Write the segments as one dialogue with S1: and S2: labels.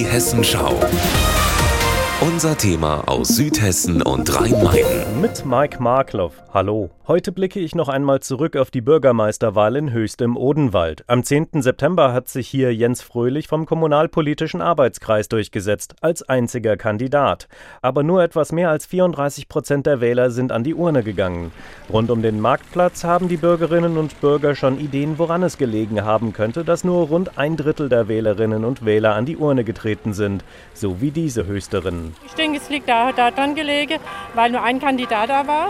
S1: Die Hessenschau. Unser Thema aus Südhessen und Rhein-Main.
S2: Mit Mike Markloff. Hallo. Heute blicke ich noch einmal zurück auf die Bürgermeisterwahl in Höchst im Odenwald. Am 10. September hat sich hier Jens Fröhlich vom Kommunalpolitischen Arbeitskreis durchgesetzt, als einziger Kandidat. Aber nur etwas mehr als 34 Prozent der Wähler sind an die Urne gegangen. Rund um den Marktplatz haben die Bürgerinnen und Bürger schon Ideen, woran es gelegen haben könnte, dass nur rund ein Drittel der Wählerinnen und Wähler an die Urne getreten sind. So wie diese
S3: Ich denke, es liegt da, daran gelegen, weil nur ein Kandidat da war.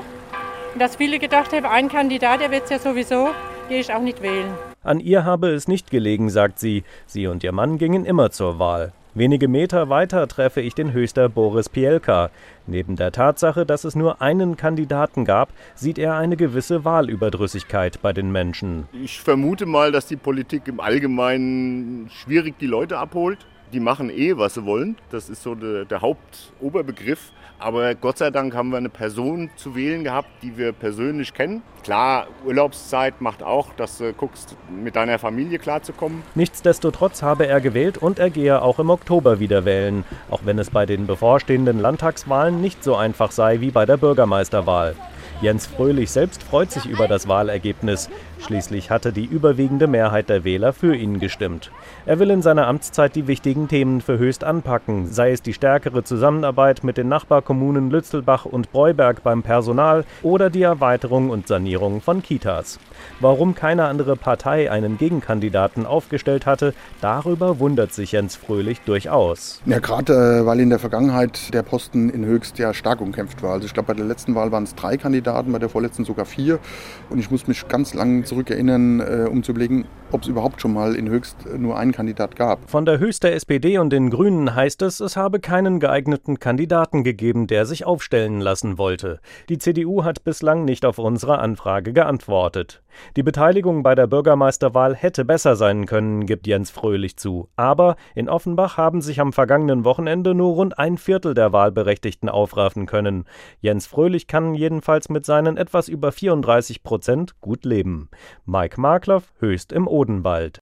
S3: Und dass viele gedacht haben, ein Kandidat, der wird es ja sowieso, gehe ich auch nicht wählen.
S2: An ihr habe es nicht gelegen, sagt sie. Sie und ihr Mann gingen immer zur Wahl. Wenige Meter weiter treffe ich den Höchster Boris Pielka. Neben der Tatsache, dass es nur einen Kandidaten gab, sieht er eine gewisse Wahlüberdrüssigkeit bei den Menschen.
S4: Ich vermute mal, dass die Politik im Allgemeinen schwierig die Leute abholt die machen eh, was sie wollen. Das ist so der, der Hauptoberbegriff. Aber Gott sei Dank haben wir eine Person zu wählen gehabt, die wir persönlich kennen. Klar, Urlaubszeit macht auch, dass du guckst, mit deiner Familie klarzukommen.
S2: Nichtsdestotrotz habe er gewählt und er gehe auch im Oktober wieder wählen, auch wenn es bei den bevorstehenden Landtagswahlen nicht so einfach sei wie bei der Bürgermeisterwahl. Jens Fröhlich selbst freut sich über das Wahlergebnis. Schließlich hatte die überwiegende Mehrheit der Wähler für ihn gestimmt. Er will in seiner Amtszeit die wichtigen Themen für Höchst anpacken, sei es die stärkere Zusammenarbeit mit den Nachbarkommunen Lützelbach und Breuberg beim Personal oder die Erweiterung und Sanierung von Kitas. Warum keine andere Partei einen Gegenkandidaten aufgestellt hatte, darüber wundert sich Jens Fröhlich durchaus.
S5: Ja, gerade äh, weil in der Vergangenheit der Posten in Höchst ja stark umkämpft war. Also ich glaube, bei der letzten Wahl waren es drei Kandidaten, bei der vorletzten sogar vier. Und ich muss mich ganz lang zurückerinnern, äh, um zu überlegen, ob es überhaupt schon mal in Höchst nur einen Kandidat gab.
S2: Von der Höchster SPD und den Grünen heißt es, es habe keinen geeigneten Kandidaten gegeben, der sich aufstellen lassen wollte. Die CDU hat bislang nicht auf unsere Anfrage geantwortet. Die Beteiligung bei der Bürgermeisterwahl hätte besser sein können, gibt Jens Fröhlich zu. Aber in Offenbach haben sich am vergangenen Wochenende nur rund ein Viertel der Wahlberechtigten aufraffen können. Jens Fröhlich kann jedenfalls mit seinen etwas über 34 Prozent gut leben. Mike Markloff, höchst im Odenwald